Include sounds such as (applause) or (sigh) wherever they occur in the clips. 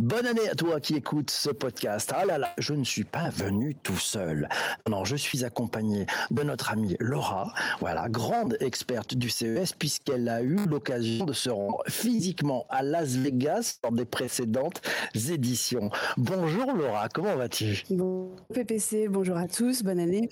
Bonne année à toi qui écoutes ce podcast. Ah là là, je ne suis pas venu tout seul. Non, je suis accompagné de notre amie Laura, voilà, grande experte du CES puisqu'elle a eu l'occasion de se rendre physiquement à Las Vegas lors des précédentes éditions. Bonjour Laura, comment vas-tu? Bon PPC, bonjour à tous, bonne année.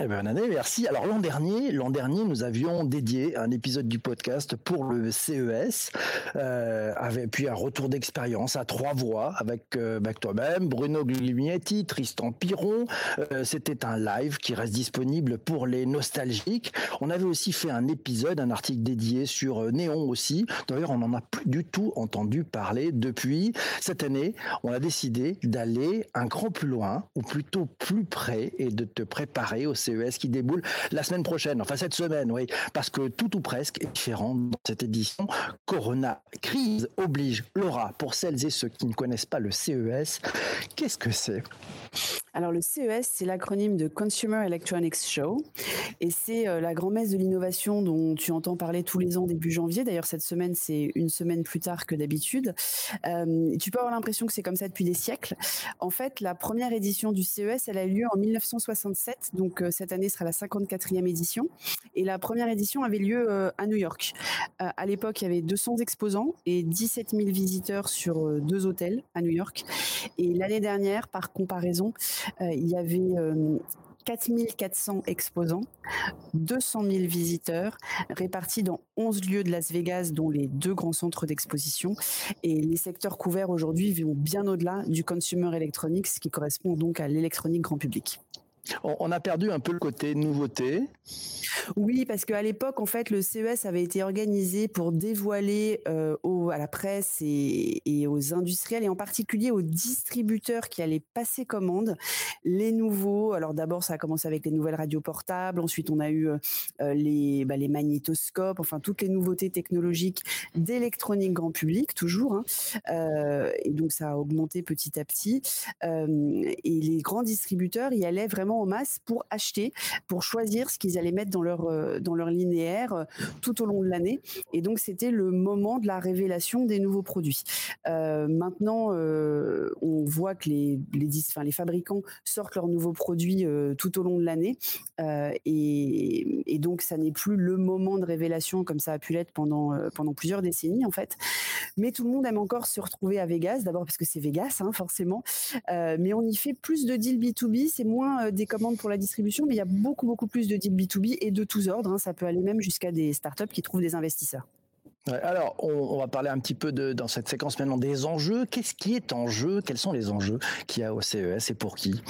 Eh ben, bonne année, merci. Alors l'an dernier, l'an dernier, nous avions dédié un épisode du podcast pour le CES, euh, avec puis un retour d'expérience à trois voix avec, euh, toi-même, Bruno Guglielminetti, Tristan Piron. Euh, c'était un live qui reste disponible pour les nostalgiques. On avait aussi fait un épisode, un article dédié sur euh, Néon aussi. D'ailleurs, on n'en a plus du tout entendu parler depuis. Cette année, on a décidé d'aller un grand plus loin, ou plutôt plus près, et de te préparer au CES qui déboule la semaine prochaine, enfin cette semaine, oui, parce que tout ou presque est différent dans cette édition. Corona crise oblige. Laura, pour celles et ceux qui ne connaissent pas le CES, qu'est-ce que c'est? Alors le CES, c'est l'acronyme de Consumer Electronics Show et c'est euh, la grand-messe de l'innovation dont tu entends parler tous les ans début janvier. D'ailleurs cette semaine, c'est une semaine plus tard que d'habitude. Euh, tu peux avoir l'impression que c'est comme ça depuis des siècles. En fait, la première édition du CES, elle a eu lieu en 1967, donc euh, cette année sera la 54e édition. Et la première édition avait lieu à New York. à l'époque, il y avait 200 exposants et 17 000 visiteurs sur deux hôtels à New York. Et l'année dernière, par comparaison, il y avait 4400 euh, exposants, 200 000 visiteurs répartis dans 11 lieux de Las Vegas, dont les deux grands centres d'exposition. Et les secteurs couverts aujourd'hui vont bien au-delà du consumer electronics, qui correspond donc à l'électronique grand public. On a perdu un peu le côté nouveauté. Oui, parce qu'à l'époque, en fait, le CES avait été organisé pour dévoiler euh, à la presse et, aux industriels, et en particulier aux distributeurs qui allaient passer commande, les nouveaux. Alors d'abord, ça a commencé avec les nouvelles radios portables. Ensuite, on a eu euh, les, bah, les magnétoscopes, enfin toutes les nouveautés technologiques d'électronique grand public, toujours. Hein. Euh, et donc, ça a augmenté petit à petit. et les grands distributeurs y allaient vraiment en masse pour acheter, pour choisir ce qu'ils allaient mettre dans leur euh, dans leur linéaire euh, tout au long de l'année. Et donc c'était le moment de la révélation des nouveaux produits. Euh, maintenant, on voit que les les, enfin, les fabricants sortent leurs nouveaux produits tout au long de l'année, et, donc ça n'est plus le moment de révélation comme ça a pu l'être pendant pendant plusieurs décennies en fait. Mais tout le monde aime encore se retrouver à Vegas, d'abord parce que c'est Vegas, hein, forcément. mais on y fait plus de deals B2B, c'est moins des commandes pour la distribution, mais il y a beaucoup, beaucoup plus de deals B2B et de tous ordres. Hein. Ça peut aller même jusqu'à des startups qui trouvent des investisseurs. Alors, on, va parler un petit peu de, dans cette séquence maintenant des enjeux. Qu'est-ce qui est en jeu? Quels sont les enjeux qu'il y a au CES et pour qui?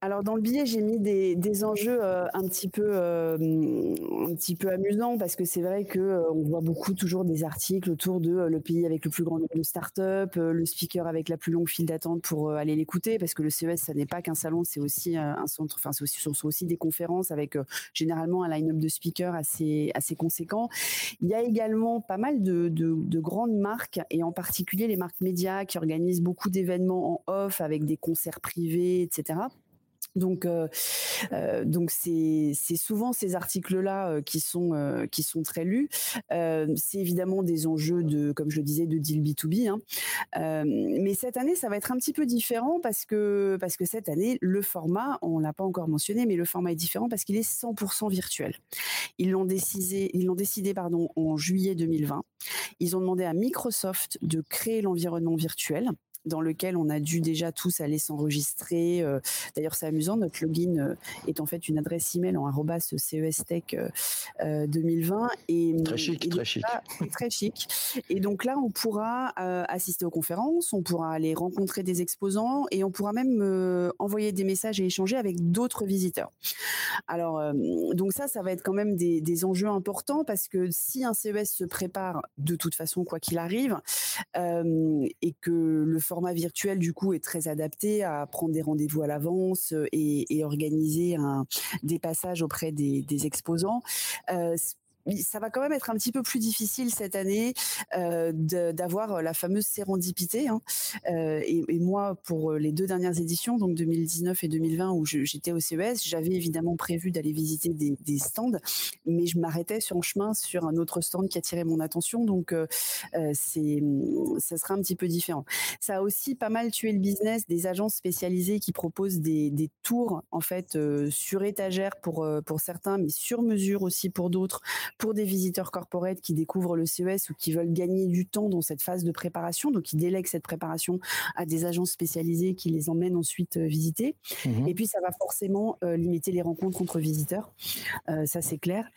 Alors dans le billet, j'ai mis des, des enjeux euh, un petit peu euh, un petit peu amusants parce que c'est vrai que euh, voit beaucoup toujours des articles autour de le pays avec le plus grand nombre de startups, le speaker avec la plus longue file d'attente pour aller l'écouter parce que le CES ça n'est pas qu'un salon, c'est aussi un centre, enfin aussi, sont aussi des conférences avec généralement un line-up de speakers assez assez conséquent. Il y a également pas mal de, de, de grandes marques et en particulier les marques médias qui organisent beaucoup d'événements en off avec des concerts privés, etc. Donc, euh, euh, donc c'est souvent ces articles-là euh, qui sont qui sont très lus. c'est évidemment des enjeux de, comme je le disais, de deal B2B. Hein. mais cette année, ça va être un petit peu différent parce que parce que cette année, le format, on l'a pas encore mentionné, mais le format est différent parce qu'il est 100% virtuel. Ils l'ont décidé, ils l'ont décidé pardon en juillet 2020. Ils ont demandé à Microsoft de créer l'environnement virtuel dans lequel on a dû déjà tous aller s'enregistrer. Euh, d'ailleurs, c'est amusant, notre login euh, est en fait une adresse email en arrobas CESTech 2020. Euh, et, très chic, très chic. (laughs) très chic. Et donc là, on pourra assister aux conférences, on pourra aller rencontrer des exposants et on pourra même envoyer des messages et échanger avec d'autres visiteurs. Alors, donc ça, ça va être quand même des, des enjeux importants parce que si un CES se prépare de toute façon, quoi qu'il arrive, et que le format virtuel du coup est très adapté à prendre des rendez-vous à l'avance euh, et, organiser un, des passages auprès des, exposants. Euh, ça va quand même être un petit peu plus difficile cette année d'avoir la fameuse sérendipité. Hein. Et, et, moi, pour les deux dernières éditions, donc 2019 et 2020, où j'étais au CES, j'avais évidemment prévu d'aller visiter des, stands, mais je m'arrêtais sur en chemin sur un autre stand qui attirait mon attention. Donc, ça sera un petit peu différent. Ça a aussi pas mal tué le business des agences spécialisées qui proposent des, des tours en fait sur étagère pour pour certains, mais sur mesure aussi pour d'autres, pour des visiteurs corporate qui découvrent le CES ou qui veulent gagner du temps dans cette phase de préparation, donc qui délèguent cette préparation à des agences spécialisées qui les emmènent ensuite euh, visiter. Mmh Et puis ça va forcément euh, limiter les rencontres entre visiteurs, euh, ça c'est clair.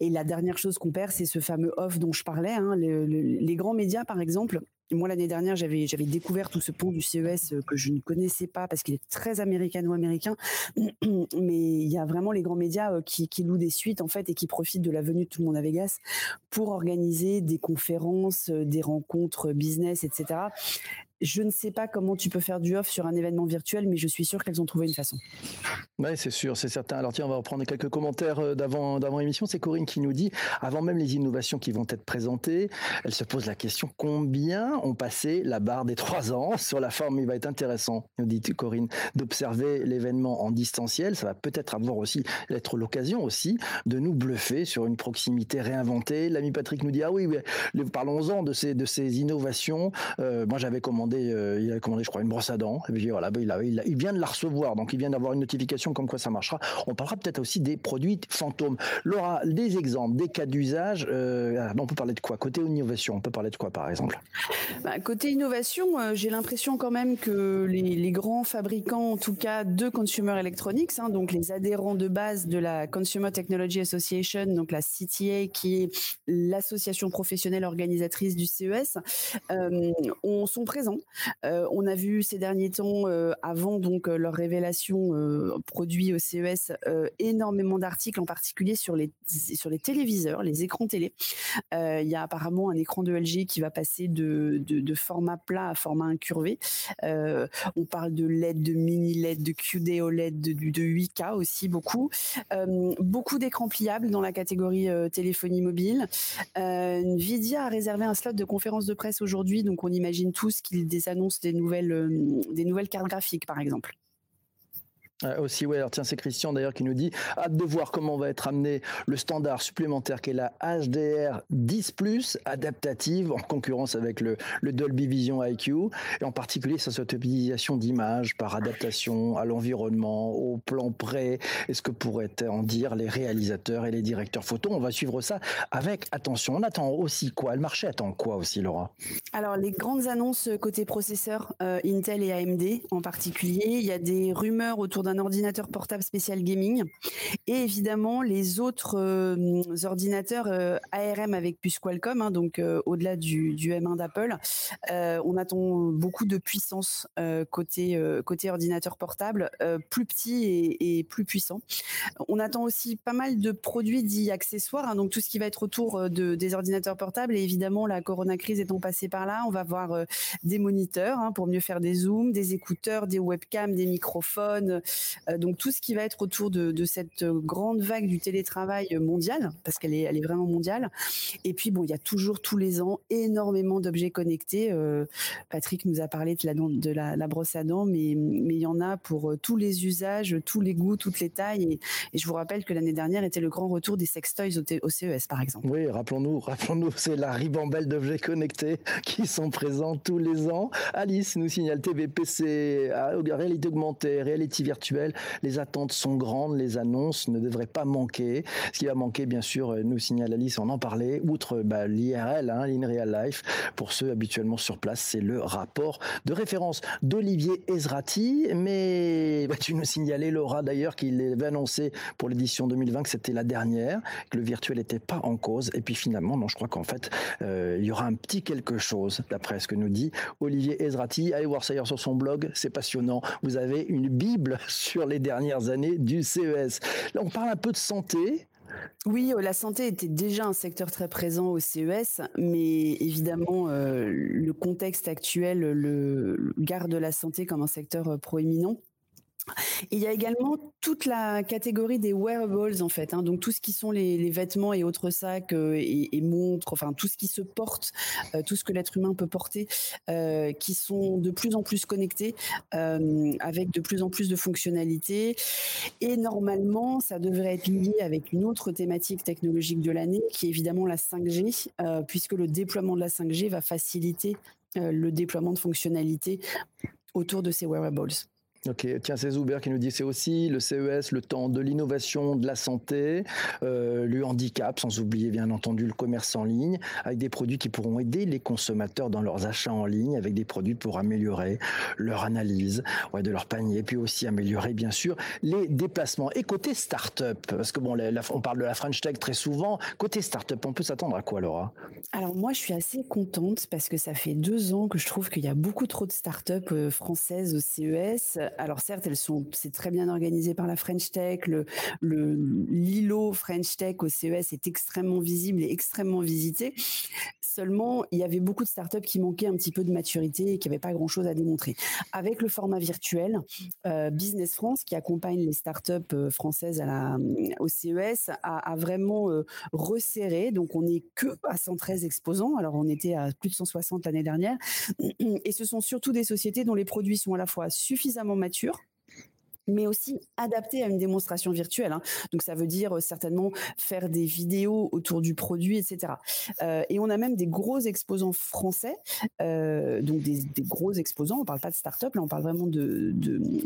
Et la dernière chose qu'on perd, c'est ce fameux off dont je parlais. Hein, les grands médias, par exemple, moi, l'année dernière, j'avais, découvert tout ce pont du CES euh, que je ne connaissais pas parce qu'il est très américano-américain. (clears throat) Mais il y a vraiment les grands médias euh, qui, qui louent des suites, en fait, et qui profitent de la venue de tout le monde à Vegas pour organiser des conférences, euh, des rencontres business, etc. Je ne sais pas comment tu peux faire du off sur un événement virtuel, mais je suis sûr qu'elles ont trouvé une façon. Oui, c'est sûr, c'est certain. Alors tiens, on va reprendre quelques commentaires euh, d'avant d'avant émission. C'est Corinne qui nous dit, avant même les innovations qui vont être présentées, elle se pose la question combien ont passé la barre des trois ans (laughs) sur la forme? Il va être intéressant, nous dit Corinne, d'observer l'événement en distanciel. Ça va peut-être avoir aussi être l'occasion aussi de nous bluffer sur une proximité réinventée. L'ami Patrick nous dit ah oui, parlons-en de ces de ces innovations. Euh, moi, j'avais euh, il a commandé, je crois, une brosse à dents. Et puis voilà, bah, il, vient de la recevoir, donc il vient d'avoir une notification comme quoi ça marchera. On parlera peut-être aussi des produits fantômes. Laura, des exemples, des cas d'usage. Euh, on peut parler de quoi? Côté innovation, on peut parler de quoi par exemple? Bah, Côté innovation, euh, j'ai l'impression quand même que les, grands fabricants, en tout cas de consumer electronics, hein, donc les adhérents de base de la Consumer Technology Association, donc la CTA, qui est l'association professionnelle organisatrice du CES, on, sont présents euh, on a vu ces derniers temps, euh, avant donc euh, leur révélation produit au CES, énormément d'articles, en particulier sur les téléviseurs, les écrans télé. Il y a apparemment un écran de LG qui va passer de, format plat à format incurvé. on parle de LED, de mini LED, de QD OLED, de, de 8K aussi beaucoup. beaucoup d'écrans pliables dans la catégorie téléphonie mobile. Nvidia a réservé un slot de conférence de presse aujourd'hui, donc on imagine tous qu'il des annonces des nouvelles, euh, des nouvelles cartes graphiques, par exemple. Euh, aussi, ouais, alors tiens, c'est Christian d'ailleurs qui nous dit hâte de voir comment va être amené le standard supplémentaire qui est la HDR 10 adaptative en concurrence avec le, le, Dolby Vision IQ et en particulier sa cette utilisation d'images par adaptation à l'environnement, au plan près. Est-ce que pourraient en dire les réalisateurs et les directeurs photo On va suivre ça avec attention. On attend aussi quoi? Le marché attend quoi aussi, Laura? Alors, les grandes annonces côté processeurs euh, Intel et AMD en particulier, il y a des rumeurs autour d'un ordinateur portable spécial gaming et évidemment les autres euh, ordinateurs euh, ARM avec puce Qualcomm, hein, donc euh, au-delà du, M1 d'Apple. on attend beaucoup de puissance côté côté ordinateur portable, plus petit et, plus puissant. On attend aussi pas mal de produits dits accessoires, hein, donc tout ce qui va être autour de, des ordinateurs portables et évidemment la Corona crise étant passée par là, on va voir des moniteurs hein, pour mieux faire des zooms, des écouteurs, des webcams, des microphones, donc tout ce qui va être autour de, cette grande vague du télétravail mondial, parce qu'elle est, vraiment mondiale. Et puis bon, il y a toujours tous les ans énormément d'objets connectés. Euh, Patrick nous a parlé de la, brosse à dents, mais il y en a pour euh, tous les usages, tous les goûts, toutes les tailles. Et, je vous rappelle que l'année dernière était le grand retour des sextoys au, CES, par exemple. Oui, rappelons-nous, rappelons-nous, c'est la ribambelle d'objets connectés (laughs) qui sont présents tous les ans. Alice nous signale TVPC, réalité augmentée, réalité virtuelle les attentes sont grandes, les annonces ne devraient pas manquer. Ce qui va manquer, bien sûr, euh, nous signale Alice, on en parlait, outre bah, l'IRL, hein, Life, pour ceux habituellement sur place, c'est le rapport de référence d'Olivier Ezrati. Mais tu nous signalais, Laura, d'ailleurs, qu'il avait annoncé pour l'édition 2020 que c'était la dernière, que le virtuel n'était pas en cause. Et puis finalement, non, je crois qu'en fait, euh, il y aura un petit quelque chose, d'après ce que nous dit Olivier Ezrati. Allez voir ça sur son blog, c'est passionnant. Vous avez une bible sur les dernières années du CES. Là, on parle un peu de santé. Oui, euh, la santé était déjà un secteur très présent au CES, mais évidemment, euh, le contexte actuel le garde la santé comme un secteur euh, il y a également toute la catégorie des wearables en fait, hein. donc tout ce qui sont les, vêtements et autres sacs euh, et, montres, enfin tout ce qui se porte, euh, tout ce que l'être humain peut porter, euh, qui sont de plus en plus connectés, avec de plus en plus de fonctionnalités. Et normalement, ça devrait être lié avec une autre thématique technologique de l'année, qui est évidemment la 5G, puisque le déploiement de la 5G va faciliter le déploiement de fonctionnalités autour de ces wearables. Ok, tiens, c'est Zuber qui nous dit c'est aussi le CES, le temps de l'innovation, de la santé, euh, le handicap, sans oublier bien entendu le commerce en ligne, avec des produits qui pourront aider les consommateurs dans leurs achats en ligne, avec des produits pour améliorer leur analyse ouais, de leur panier, puis aussi améliorer bien sûr les déplacements. Et côté start-up, parce que bon, on parle de la French Tech très souvent, côté start-up, on peut s'attendre à quoi, Laura? Alors moi, je suis assez contente parce que ça fait deux ans que je trouve qu'il y a beaucoup trop de start-up euh, françaises au CES alors certes, elles sont, c'est très bien organisé par la French Tech. Le, l'îlot French Tech au CES est extrêmement visible et extrêmement visité. Seulement, il y avait beaucoup de startups qui manquaient un petit peu de maturité et qui n'avaient pas grand-chose à démontrer. Avec le format virtuel, euh, Business France, qui accompagne les startups euh, françaises à la, au CES, a, vraiment euh, resserré. Donc, on n'est que à 113 exposants. Alors, on était à plus de 160 l'année dernière. Et ce sont surtout des sociétés dont les produits sont à la fois suffisamment mature mais aussi adapté à une démonstration virtuelle. Hein. Donc ça veut dire euh, certainement faire des vidéos autour du produit, etc. Euh, et on a même des gros exposants français, euh, donc des, gros exposants. On parle pas de start-up, là on parle vraiment de,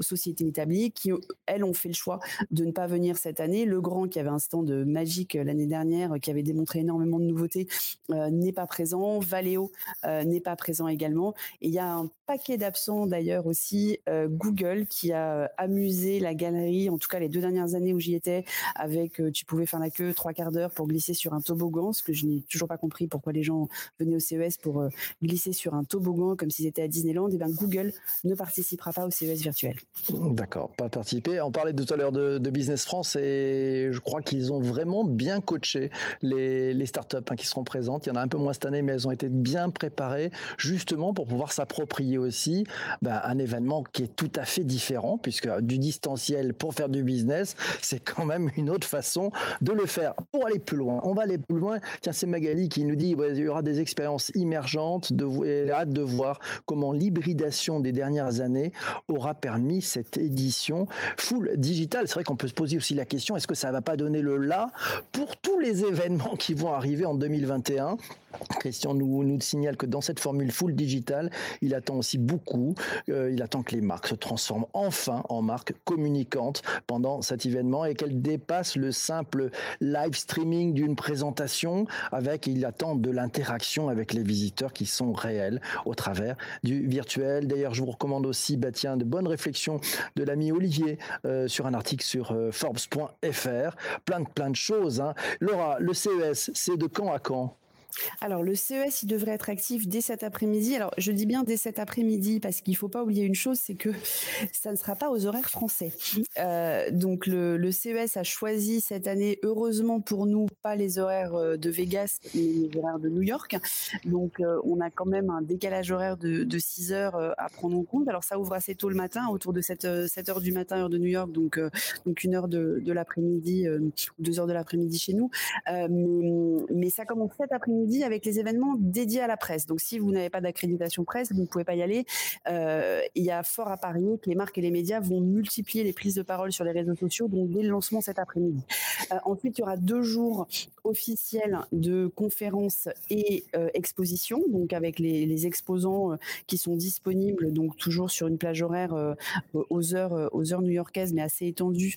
sociétés établies qui elles ont fait le choix de ne pas venir cette année. Le Grand qui avait un stand magique l'année dernière, qui avait démontré énormément de nouveautés, n'est pas présent. Valeo n'est pas présent également. Et il y a un paquet d'absents d'ailleurs aussi. Google qui a amusé la galerie, en tout cas les deux dernières années où j'y étais, avec euh, tu pouvais faire la queue trois quarts d'heure pour glisser sur un toboggan, ce que je n'ai toujours pas compris pourquoi les gens venaient au CES pour euh, glisser sur un toboggan comme s'ils étaient à Disneyland. Et eh bien Google ne participera pas au CES virtuel. D'accord, pas participer. On parlait tout à l'heure de, Business France et je crois qu'ils ont vraiment bien coaché les, les startups hein, qui seront présentes. Il y en a un peu moins cette année, mais elles ont été bien préparées justement pour pouvoir s'approprier aussi ben, un événement qui est tout à fait différent puisque du distanciel pour faire du business, c'est quand même une autre façon de le faire. Pour aller plus loin, on va aller plus loin. Tiens, c'est Magali qui nous dit qu'il y aura des expériences immergentes. De, elle a hâte de voir comment l'hybridation des dernières années aura permis cette édition full digital. C'est vrai qu'on peut se poser aussi la question est-ce que ça va pas donner le là pour tous les événements qui vont arriver en 2021 Christian nous, nous signale que dans cette formule full digital, il attend aussi beaucoup. Euh, il attend que les marques se transforment enfin en marques communicantes pendant cet événement et qu'elles dépassent le simple live streaming d'une présentation avec, il attend de l'interaction avec les visiteurs qui sont réels au travers du virtuel. D'ailleurs, je vous recommande aussi, bah tiens, de bonnes réflexions de l'ami Olivier euh, sur un article sur euh, Forbes.fr. Plein de, plein de choses. Hein. Laura, le CES, c'est de quand à quand? Alors le CES, il devrait être actif dès cet après-midi. Alors je dis bien dès cet après-midi parce qu'il ne faut pas oublier une chose, c'est que (laughs) ça ne sera pas aux horaires français. Euh, donc le, CES a choisi cette année, heureusement pour nous, pas les horaires euh, de Vegas, mais les horaires de New York. Donc euh, on a quand même un décalage horaire de, 6 heures à prendre en compte. Alors ça ouvre assez tôt le matin, autour de 7, 7 heures du matin, heure de New York, donc, donc une heure de, l'après-midi, deux heures de l'après-midi chez nous. mais ça commence cet après-midi avec les événements dédiés à la presse. Donc, si vous n'avez pas d'accréditation presse, vous ne pouvez pas y aller. Euh, il y a fort à parier que les marques et les médias vont multiplier les prises de parole sur les réseaux sociaux, donc dès le lancement cet après-midi. Euh, ensuite, il y aura deux jours officiels de conférences et euh, expositions, donc avec les, exposants qui sont disponibles, donc toujours sur une plage horaire aux heures aux heures new-yorkaises, mais assez étendue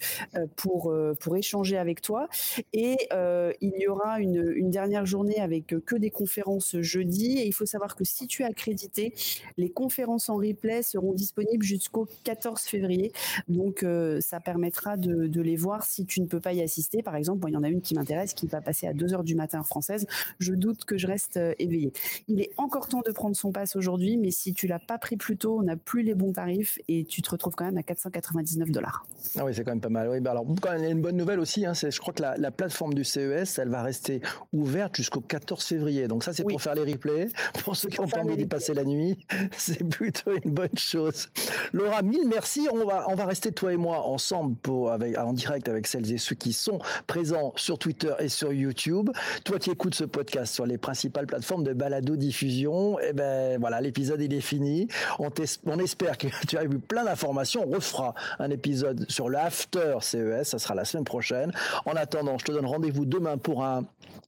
pour pour échanger avec toi. Et il y aura une dernière journée avec que des conférences jeudi. Et il faut savoir que si tu es accrédité, les conférences en replay seront disponibles jusqu'au 14 février. Donc, euh, ça permettra de, les voir si tu ne peux pas y assister. Par exemple, il y en a une qui m'intéresse, qui va passer à 2 heures du matin française. Je doute que je reste euh, éveillé. Il est encore temps de prendre son pass aujourd'hui, mais si tu l'as pas pris plus tôt, on n'a plus les bons tarifs et tu te retrouves quand même à 499 dollars. Ah oui, c'est quand même pas mal. Oui, bah alors, il y a une bonne nouvelle aussi. Hein, c'est, je crois que la, la plateforme du CES, elle va rester ouverte jusqu'au 14 14 février. Donc ça, c'est pour faire les replays. (laughs) Pour ceux qui ont envie d'y passer la nuit, (laughs) c'est plutôt une bonne chose. Laura, mille merci. On va, on va rester toi et moi ensemble pour, avec, en direct avec celles et ceux qui sont présents sur Twitter et sur YouTube. Toi qui écoutes ce podcast sur les principales plateformes de balado diffusion, eh ben voilà, l'épisode il est fini. On, on espère que (laughs) tu as eu plein d'informations. On refera un épisode sur l'after CES. Ça sera la semaine prochaine. En attendant, je te donne rendez-vous demain pour un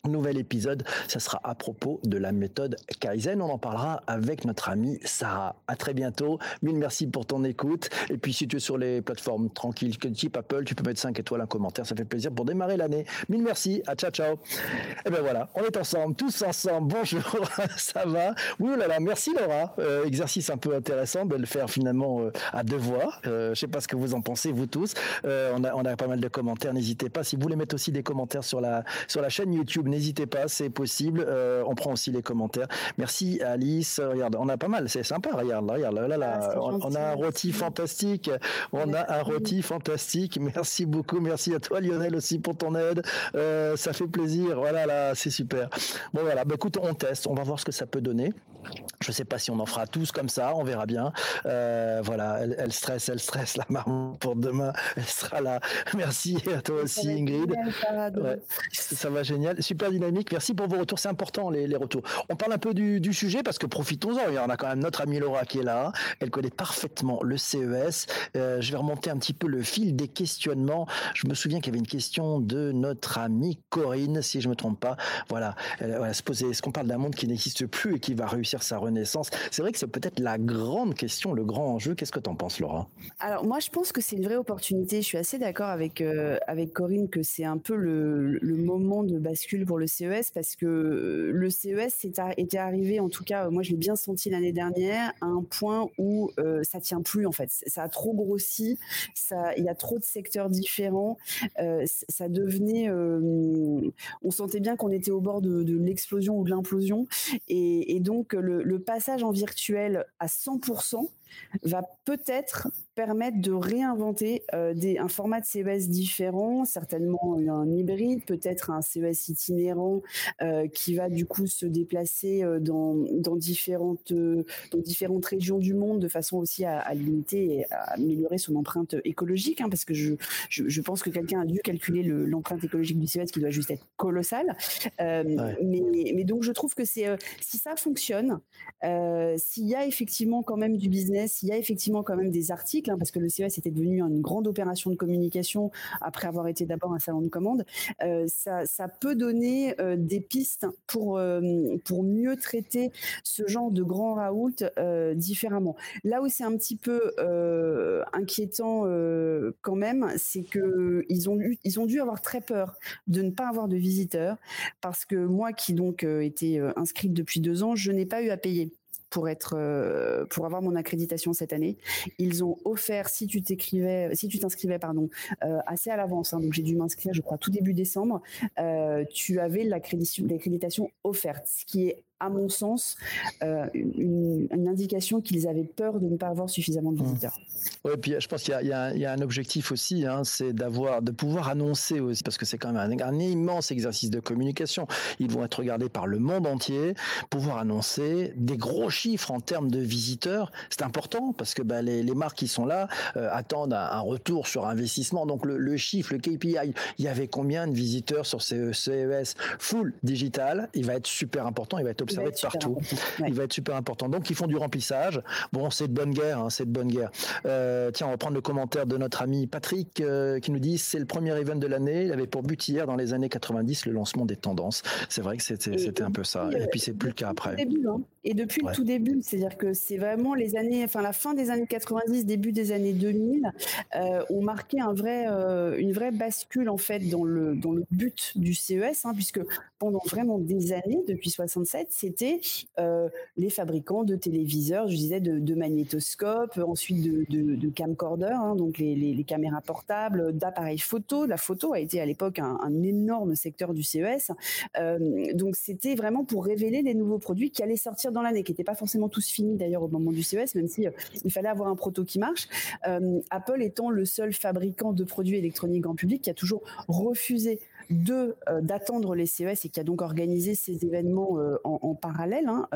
nouvel épisode. Ça sera à propos de la méthode Kaizen. On en parlera avec notre amie Sarah. À très bientôt. Mille merci pour ton écoute. Et puis, si tu es sur les plateformes tranquilles, type Apple, tu peux mettre 5 étoiles, en commentaire. Ça fait plaisir pour démarrer l'année. Mille merci. À ciao, ciao. Et ben voilà, on est ensemble, tous ensemble. Bonjour, (laughs) ça va? Oui, oh là là, merci Laura. Euh, exercice un peu intéressant de le faire finalement euh, à deux voix. Euh, je sais pas ce que vous en pensez, vous tous. Euh, on, a, on a pas mal de commentaires. N'hésitez pas. Si vous voulez mettre aussi des commentaires sur la, sur la chaîne YouTube, n'hésitez pas, c'est possible. Euh, on prend aussi les commentaires. Merci Alice. Regarde, on a pas mal, c'est sympa. Regarde, regarde, là, là, ah, on, a un rôti fantastique. On a un rôti fantastique. Merci beaucoup. Merci à toi Lionel aussi pour ton aide. Euh, ça fait plaisir. Voilà, là, c'est super. Bon voilà, bah, écoute, on teste. On va voir ce que ça peut donner. Je sais pas si on en fera tous comme ça, on verra bien. Euh, voilà, elle, stresse, elle stresse la marron pour demain, elle sera là. Merci à toi aussi Ingrid. ça va génial, super dynamique. Merci pour vos retours, c'est important les, retours. On parle un peu du, sujet parce que profitons-en. En a quand même notre amie Laura qui est là. Elle connaît parfaitement le CES. Euh, je vais remonter un petit peu le fil des questionnements. Je me souviens qu'il y avait une question de notre amie Corinne, si je me trompe pas. Voilà, elle, elle se posait est-ce qu'on parle d'un monde qui n'existe plus et qui va réussir sa renaissance? C'est vrai que c'est peut-être la grande question, le grand enjeu. Qu'est-ce que tu en penses, Laura? Alors moi, je pense que c'est une vraie opportunité. Je suis assez d'accord avec euh, avec Corinne que c'est un peu le, le, moment de bascule pour le CES parce que le CES était arrivé, en tout cas, moi je l'ai bien senti l'année dernière, à un point où euh, ça tient plus en fait. Ça a trop grossi, il y a trop de secteurs différents, euh, ça devenait, euh, on sentait bien qu'on était au bord de, l'explosion ou de l'implosion, et, donc le passage en virtuel à 100% va peut-être permettre de réinventer euh, des, un format de CES différent, certainement un hybride, peut-être un CES itinérant euh, qui va du coup se déplacer euh, dans, dans, différentes, euh, dans différentes régions du monde de façon aussi à, à limiter et à améliorer son empreinte écologique, hein, parce que je, je, je, pense que quelqu'un a dû calculer l'empreinte écologique du CES qui doit juste être colossale. Ouais. mais, mais, donc je trouve que c'est si ça fonctionne, s'il y a effectivement quand même du business, s'il y a effectivement quand même des articles, hein, parce que le CES était devenu une grande opération de communication après avoir été d'abord un salon de commande, euh, ça, peut donner euh, des pistes pour, euh, pour mieux traiter ce genre de grand raoult différemment. Là où c'est un petit peu inquiétant quand même, c'est que ils ont, ils ont dû avoir très peur de ne pas avoir de visiteurs, parce que moi qui donc était inscrite depuis deux ans, je n'ai pas eu à payer pour être euh, pour avoir mon accréditation cette année. Ils ont offert si tu t'écrivais si tu t'inscrivais pardon euh, assez à l'avance hein, donc j'ai dû m'inscrire je crois tout début décembre euh, tu avais l'accréditation offerte ce qui est à mon sens, euh, une, une, indication qu'ils avaient peur de ne pas avoir suffisamment de visiteurs. Oui, puis je pense qu'il y, y, y, a un objectif aussi, hein, c'est d'avoir, de pouvoir annoncer aussi, parce que c'est quand même un, un, immense exercice de communication. Ils vont être regardés par le monde entier, pouvoir annoncer des gros chiffres en termes de visiteurs, c'est important parce que bah, les, les, marques qui sont là euh, attendent un, un, retour sur investissement. Donc le, le, chiffre, le KPI, il y avait combien de visiteurs sur ce CES full digital Il va être super important, il va être observé de partout. Ouais. Il va être super important. Donc ils font du remplissage. Bon, c'est de bonne guerre, hein, c'est de bonne guerre. Euh, tiens, on va prendre le commentaire de notre ami Patrick euh, qui nous dit c'est le premier event de l'année. Il avait pour but hier dans les années 90 le lancement des tendances. C'est vrai que c'était un peu ça. Et puis c'est plus le cas après. Début, hein. Et depuis ouais. le tout début, c'est-à-dire que c'est vraiment les années, enfin la fin des années 90, début des années 2000, euh, ont marqué un vrai, euh, une vraie bascule en fait dans le dans le but du CES, hein, puisque pendant vraiment des années, depuis 67, c'était euh, les fabricants de téléviseurs, je disais de, de magnétoscopes, ensuite de, de, de camcorders, hein, donc les, les, les, caméras portables, d'appareils photo. La photo a été à l'époque un, un, énorme secteur du CES. Donc c'était vraiment pour révéler les nouveaux produits qui allaient sortir dans l'année, qui n'étaient pas forcément tous finis d'ailleurs au moment du CES, même si euh, il fallait avoir un proto qui marche. Euh, Apple étant le seul fabricant de produits électroniques grand public qui a toujours refusé deux d'attendre les CES et qui a donc organisé ces événements en, parallèle. Hein,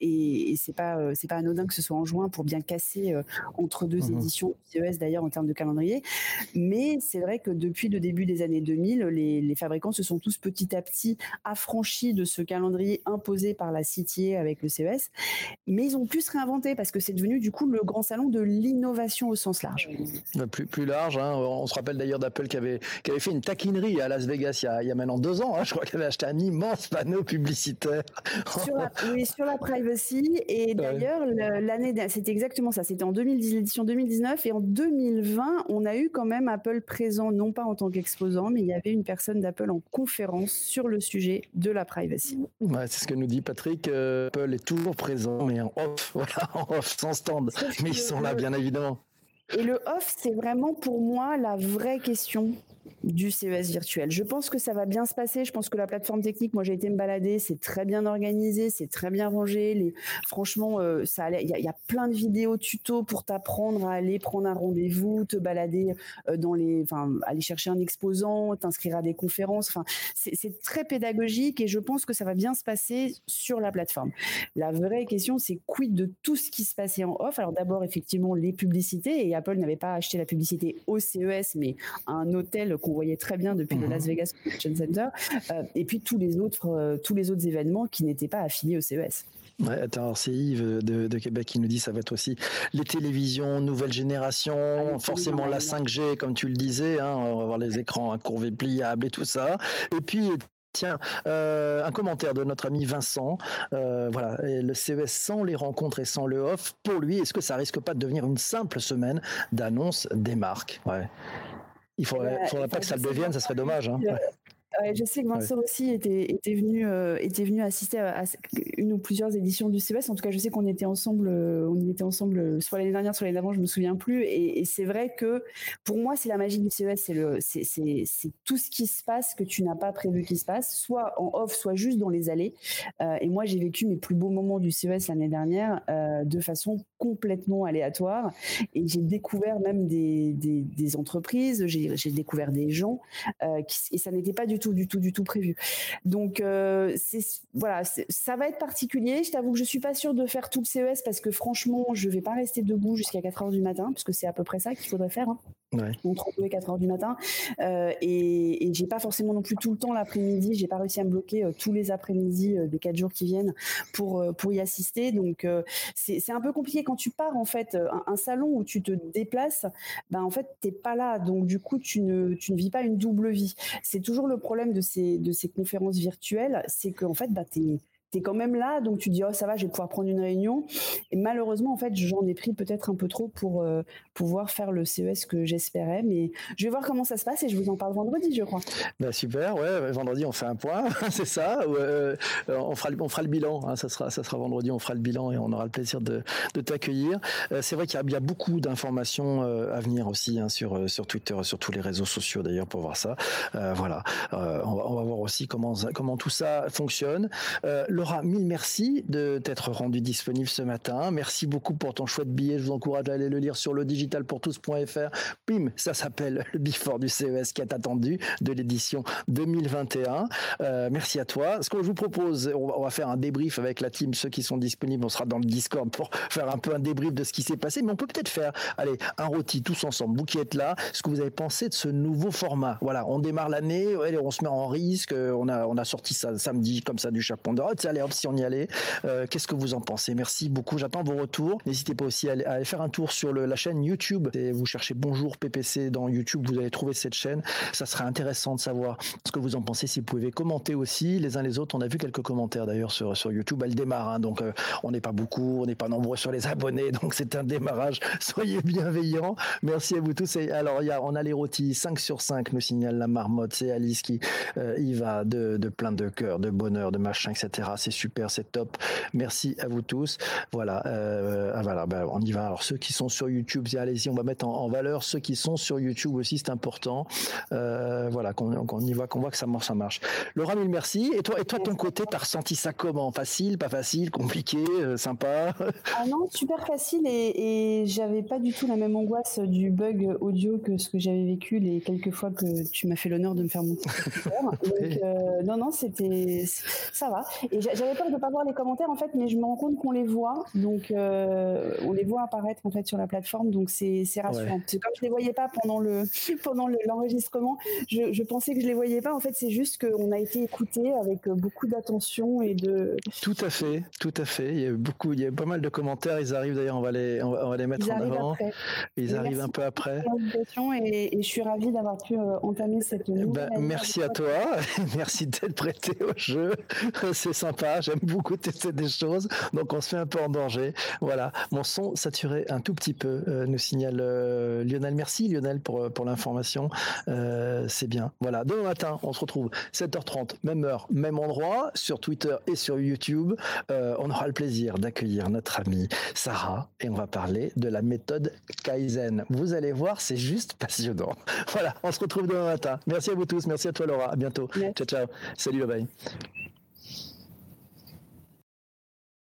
et, et c'est pas c'est pas anodin que ce soit en juin pour bien casser entre deux mmh éditions CES d'ailleurs en termes de calendrier. Mais c'est vrai que depuis le début des années 2000, les, les fabricants se sont tous petit à petit affranchis de ce calendrier imposé par la CTA avec le CES, mais ils ont pu se réinventer parce que c'est devenu du coup le grand salon de l'innovation au sens large. Plus, plus large, hein. on se rappelle d'ailleurs d'Apple qui avait, qui avait fait une taquinerie à Las Vegas il y a, il y a maintenant deux ans, hein. je crois qu'elle avait acheté un immense panneau publicitaire. Sur la, (laughs) oui, sur la privacy, et d'ailleurs l'année, c'était exactement ça, c'était en 2010, l'édition 2019, et en 2020, on a eu quand même Apple présent, non pas en tant qu'exposant, mais il y avait une personne d'Apple en conférence sur le sujet de la privacy. Ouais, c'est ce que nous dit Patrick. Euh, Apple est toujours présent, mais en off, (laughs) voilà, en off, sans stand. Mais ils sont là, bien évidemment. Et le off, c'est vraiment pour moi la vraie question du CES virtuel. Je pense que ça va bien se passer. Je pense que la plateforme technique, moi j'ai été me balader, c'est très bien organisé, c'est très bien rangé. Les, franchement, euh, il y, a plein de vidéos tuto pour t'apprendre à aller prendre un rendez-vous, te balader euh, dans les, enfin, aller chercher un exposant, t'inscrire à des conférences. Enfin, c'est très pédagogique et je pense que ça va bien se passer sur la plateforme. La vraie question, c'est quid de tout ce qui se passait en off? Alors d'abord, effectivement, les publicités et Apple n'avait pas acheté la publicité au CES, mais à un hôtel qu'on voyait très bien depuis le mhm. Las Vegas Convention Center, euh, et puis tous les autres, euh, tous les autres événements qui n'étaient pas affiliés au CES. Ouais, attends, c'est Yves de, Québec qui nous dit ça va être aussi les télévisions nouvelle génération, ah, forcément la 5G comme tu le disais, hein, on va avoir les écrans incurvés pliables et tout ça. Et puis Tiens, euh, un commentaire de notre ami Vincent. voilà, le CES sans les rencontres et sans le off, pour lui, est-ce que ça risque pas de devenir une simple semaine d'annonce des marques? Ouais. Il faudrait, faudrait pas que ça le devienne, ça serait dommage. Hein je sais que Vincent aussi était, était, venu, euh, était venu assister à, une ou plusieurs éditions du CES. En tout cas, je sais qu'on était ensemble, euh, on y était ensemble, euh, soit l'année dernière, soit l'année d'avant, je me souviens plus. Et, c'est vrai que pour moi, c'est la magie du CES, c'est le, c'est, tout ce qui se passe que tu n'as pas prévu qu'il se passe, soit en off, soit juste dans les allées. et moi, j'ai vécu mes plus beaux moments du CES l'année dernière de façon complètement aléatoire. Et j'ai découvert même des, des, des entreprises, j'ai, découvert des gens, et ça n'était pas du tout, du tout, du tout prévu. Donc euh, voilà, ça va être particulier. Je t'avoue que je suis pas sûre de faire tout le CES parce que franchement, je vais pas rester debout jusqu'à 4 heures du matin, parce que c'est à peu près ça qu'il faudrait faire. Hein. Ouais. Entre 2 et 4 heures du matin. Euh, et, et j'ai pas forcément non plus tout le temps l'après-midi. J'ai pas réussi à me bloquer euh, tous les après-midi des 4 jours qui viennent pour, pour y assister. Donc c'est un peu compliqué quand tu pars en fait un, salon où tu te déplaces. Ben en fait t'es pas là. Donc du coup tu ne, tu ne vis pas une double vie. C'est toujours le problème de ces, de ces conférences virtuelles, c'est qu'en fait, bah, tu tu es quand même là, donc tu dis oh ça va, je vais pouvoir prendre une réunion. Et malheureusement, en fait, j'en ai pris peut-être un peu trop pour euh, pouvoir faire le CES que j'espérais. Mais je vais voir comment ça se passe et je vous en parle vendredi, je crois. Bah super, ouais, vendredi on fait un point, (laughs) c'est ça. Euh, on fera on fera le bilan, hein, ça sera ça sera vendredi, on fera le bilan et on aura le plaisir de, de t'accueillir. Euh, c'est vrai qu'il y, a beaucoup d'informations à venir aussi hein, sur sur Twitter, sur tous les réseaux sociaux d'ailleurs pour voir ça. voilà, on va, on, va, voir aussi comment comment tout ça fonctionne. Laura, mille merci de t'être rendu disponible ce matin. Merci beaucoup pour ton chouette billet. Je vous encourage à aller le lire sur le digitalpourtous.fr. Bim, ça s'appelle le Before du CES qui est attendu de l'édition 2021. Euh, merci à toi. Ce que je vous propose, on va, faire un débrief avec la team, ceux qui sont disponibles. On sera dans le Discord pour faire un peu un débrief de ce qui s'est passé. Mais on peut peut-être faire, allez, un rôti tous ensemble. Vous qui êtes là, ce que vous avez pensé de ce nouveau format. Voilà, on démarre l'année, on se met en risque. On a, on a sorti ça samedi comme ça du chapeau allez hop, si on y allait. Euh, qu'est-ce que vous en pensez? Merci beaucoup. J'attends vos retours. N'hésitez pas aussi à aller, faire un tour sur la chaîne YouTube. Et vous cherchez Bonjour PPC dans YouTube, vous allez trouver cette chaîne. Ça serait intéressant de savoir ce que vous en pensez. Si vous pouvez commenter aussi les uns les autres. On a vu quelques commentaires d'ailleurs sur, sur YouTube. Elle démarre, hein. donc euh, on n'est pas beaucoup, on n'est pas nombreux sur les abonnés, donc c'est un démarrage. (laughs) Soyez bienveillants. Merci à vous tous. Et alors, y a, on a les rôtis 5 sur 5, nous signale la marmotte. C'est Alice qui euh, y va de, de plein de cœur, de bonheur, de machin, etc c'est super, c'est top. Merci à vous tous. Voilà, euh, ah, voilà ben, on y va. Alors ceux qui sont sur YouTube, allez-y, on va mettre en, valeur ceux qui sont sur YouTube aussi, c'est important. Euh, voilà, qu'on y voit, qu'on voit que ça marche, ça marche. Laura, mille merci. Et toi, et toi, ton côté, t'as ressenti ça comment? Facile, pas facile, compliqué, euh, sympa? Ah non, super facile et, et j'avais pas du tout la même angoisse du bug audio que ce que j'avais vécu les quelques fois que tu m'as fait l'honneur de me faire monter. (laughs) Donc euh, non, non, c'était ça va. Et j'avais peur de pas voir les commentaires en fait, mais je me rends compte qu'on les voit, donc euh, on les voit apparaître en fait sur la plateforme, donc c'est rassurant. Parce que comme je les voyais pas pendant le (laughs) pendant l'enregistrement, je, je, pensais que je les voyais pas. En fait, c'est juste qu'on a été écouté avec beaucoup d'attention et de. Tout à fait, tout à fait. Il y a beaucoup, il y a pas mal de commentaires. Ils arrivent d'ailleurs, on va les on va, les mettre en avant. Ils arrivent un peu après. Et, et, je suis ravie d'avoir pu euh, entamer cette bah, Merci à toi, (laughs) merci d'être prêté au jeu. (laughs) C'est sympa, j'aime beaucoup tester des choses, donc on se fait un peu en danger. Voilà, mon son saturé un tout petit peu, euh, nous signale euh, Lionel. Merci Lionel pour, pour l'information, c'est bien. Voilà, demain matin, on se retrouve 7h30, même heure, même endroit, sur Twitter et sur YouTube. on aura le plaisir d'accueillir notre amie Sarah et on va parler de la méthode Kaizen. Vous allez voir, c'est juste passionnant. Voilà, on se retrouve demain matin. Merci à vous tous, merci à toi Laura, à bientôt. Ciao ciao. Salut, bye bye.